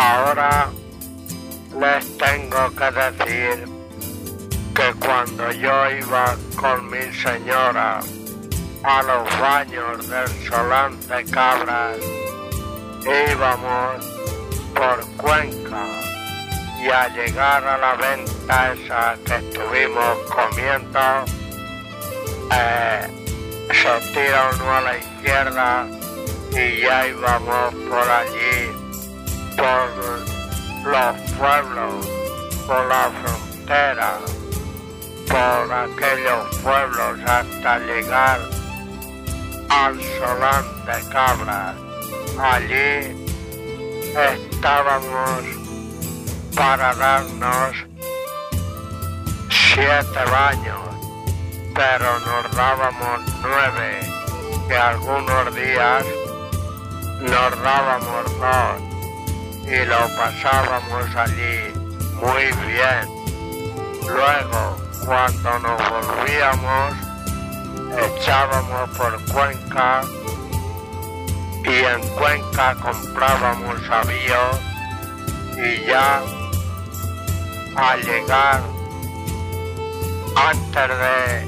Ahora les tengo que decir que cuando yo iba con mi señora a los baños del Solán de Cabras, íbamos por Cuenca y al llegar a la venta esa que estuvimos comiendo, eh, se tira uno a la izquierda y ya íbamos por allí, por los pueblos, por la frontera, por aquellos pueblos hasta llegar al Solán de Cabras. Allí estábamos para darnos siete baños, pero nos dábamos nueve, que algunos días nos dábamos dos y lo pasábamos allí muy bien. Luego, cuando nos volvíamos, echábamos por Cuenca y en Cuenca comprábamos avíos y ya al llegar antes de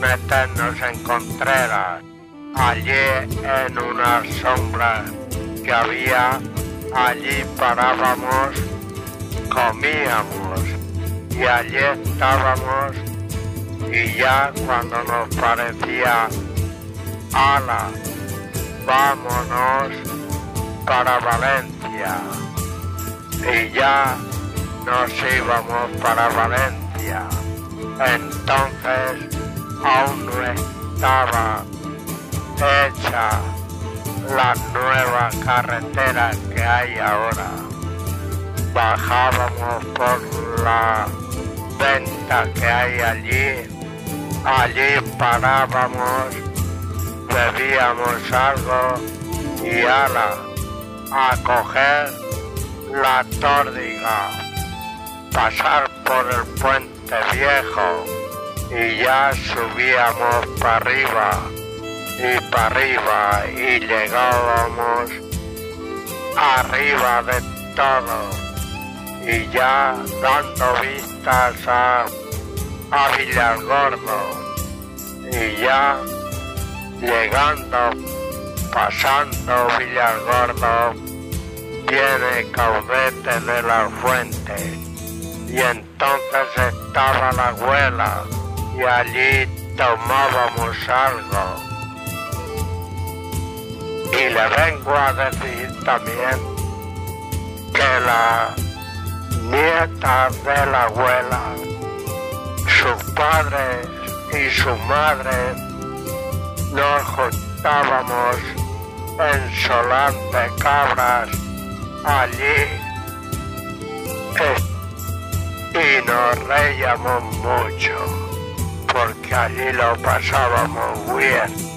meternos en Contreras allí en una sombra que había allí parábamos comíamos y allí estábamos y ya cuando nos parecía ala vámonos para Valencia. Y ya nos íbamos para Valencia. Entonces aún no estaba hecha la nueva carretera que hay ahora. Bajábamos por la venta que hay allí. Allí parábamos bebíamos algo y ala, a coger la tórdiga, pasar por el puente viejo y ya subíamos para arriba y para arriba y llegábamos arriba de todo y ya dando vistas a, a Villargordo y ya llegando, pasando Villargordo, viene Caudete de la Fuente. Y entonces estaba la abuela y allí tomábamos algo. Y le vengo a decir también que la nieta de la abuela, sus padres y su madre nos juntábamos en Solán Cabras, allí, y nos reíamos mucho, porque allí lo pasábamos bien.